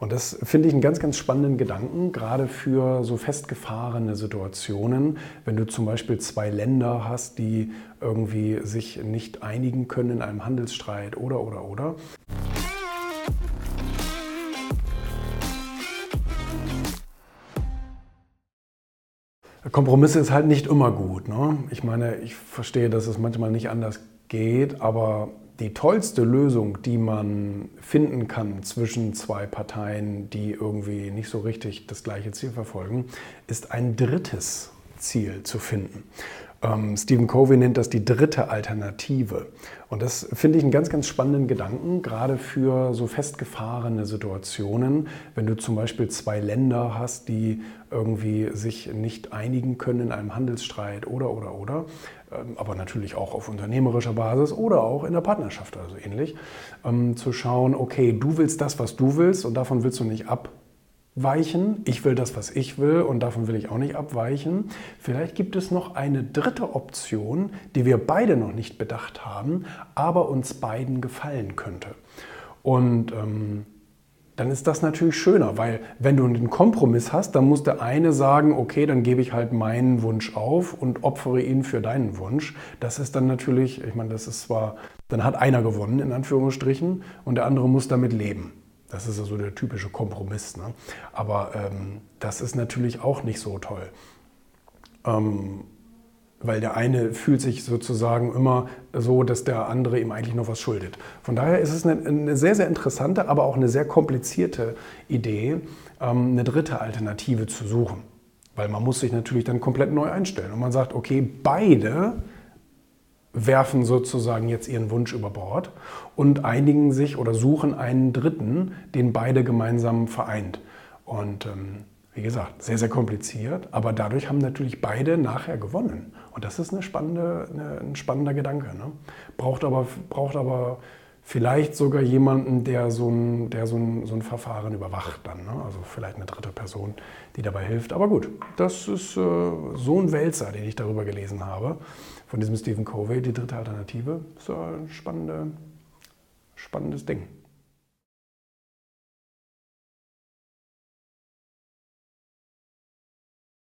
Und das finde ich einen ganz, ganz spannenden Gedanken, gerade für so festgefahrene Situationen, wenn du zum Beispiel zwei Länder hast, die irgendwie sich nicht einigen können in einem Handelsstreit oder, oder, oder. Kompromisse ist halt nicht immer gut. Ne? Ich meine, ich verstehe, dass es manchmal nicht anders geht, aber die tollste Lösung, die man finden kann zwischen zwei Parteien, die irgendwie nicht so richtig das gleiche Ziel verfolgen, ist ein drittes Ziel zu finden. Ähm, Stephen Covey nennt das die dritte Alternative. Und das finde ich einen ganz, ganz spannenden Gedanken, gerade für so festgefahrene Situationen, wenn du zum Beispiel zwei Länder hast, die irgendwie sich nicht einigen können in einem Handelsstreit oder, oder, oder, ähm, aber natürlich auch auf unternehmerischer Basis oder auch in der Partnerschaft, also ähnlich, ähm, zu schauen, okay, du willst das, was du willst und davon willst du nicht ab abweichen. Ich will das, was ich will und davon will ich auch nicht abweichen. Vielleicht gibt es noch eine dritte Option, die wir beide noch nicht bedacht haben, aber uns beiden gefallen könnte. Und ähm, dann ist das natürlich schöner, weil wenn du einen Kompromiss hast, dann muss der eine sagen, okay, dann gebe ich halt meinen Wunsch auf und opfere ihn für deinen Wunsch. Das ist dann natürlich, ich meine, das ist zwar, dann hat einer gewonnen in Anführungsstrichen und der andere muss damit leben. Das ist also der typische Kompromiss. Ne? Aber ähm, das ist natürlich auch nicht so toll. Ähm, weil der eine fühlt sich sozusagen immer so, dass der andere ihm eigentlich noch was schuldet. Von daher ist es eine, eine sehr, sehr interessante, aber auch eine sehr komplizierte Idee, ähm, eine dritte Alternative zu suchen. Weil man muss sich natürlich dann komplett neu einstellen. Und man sagt, okay, beide werfen sozusagen jetzt ihren Wunsch über Bord und einigen sich oder suchen einen Dritten, den beide gemeinsam vereint. Und ähm, wie gesagt, sehr, sehr kompliziert, aber dadurch haben natürlich beide nachher gewonnen. Und das ist eine spannende, eine, ein spannender Gedanke. Ne? Braucht, aber, braucht aber vielleicht sogar jemanden, der so ein, der so ein, so ein Verfahren überwacht dann. Ne? Also vielleicht eine dritte Person, die dabei hilft. Aber gut, das ist äh, so ein Wälzer, den ich darüber gelesen habe, von diesem Stephen Covey, die dritte Alternative. Ist ein spannende, spannendes Ding.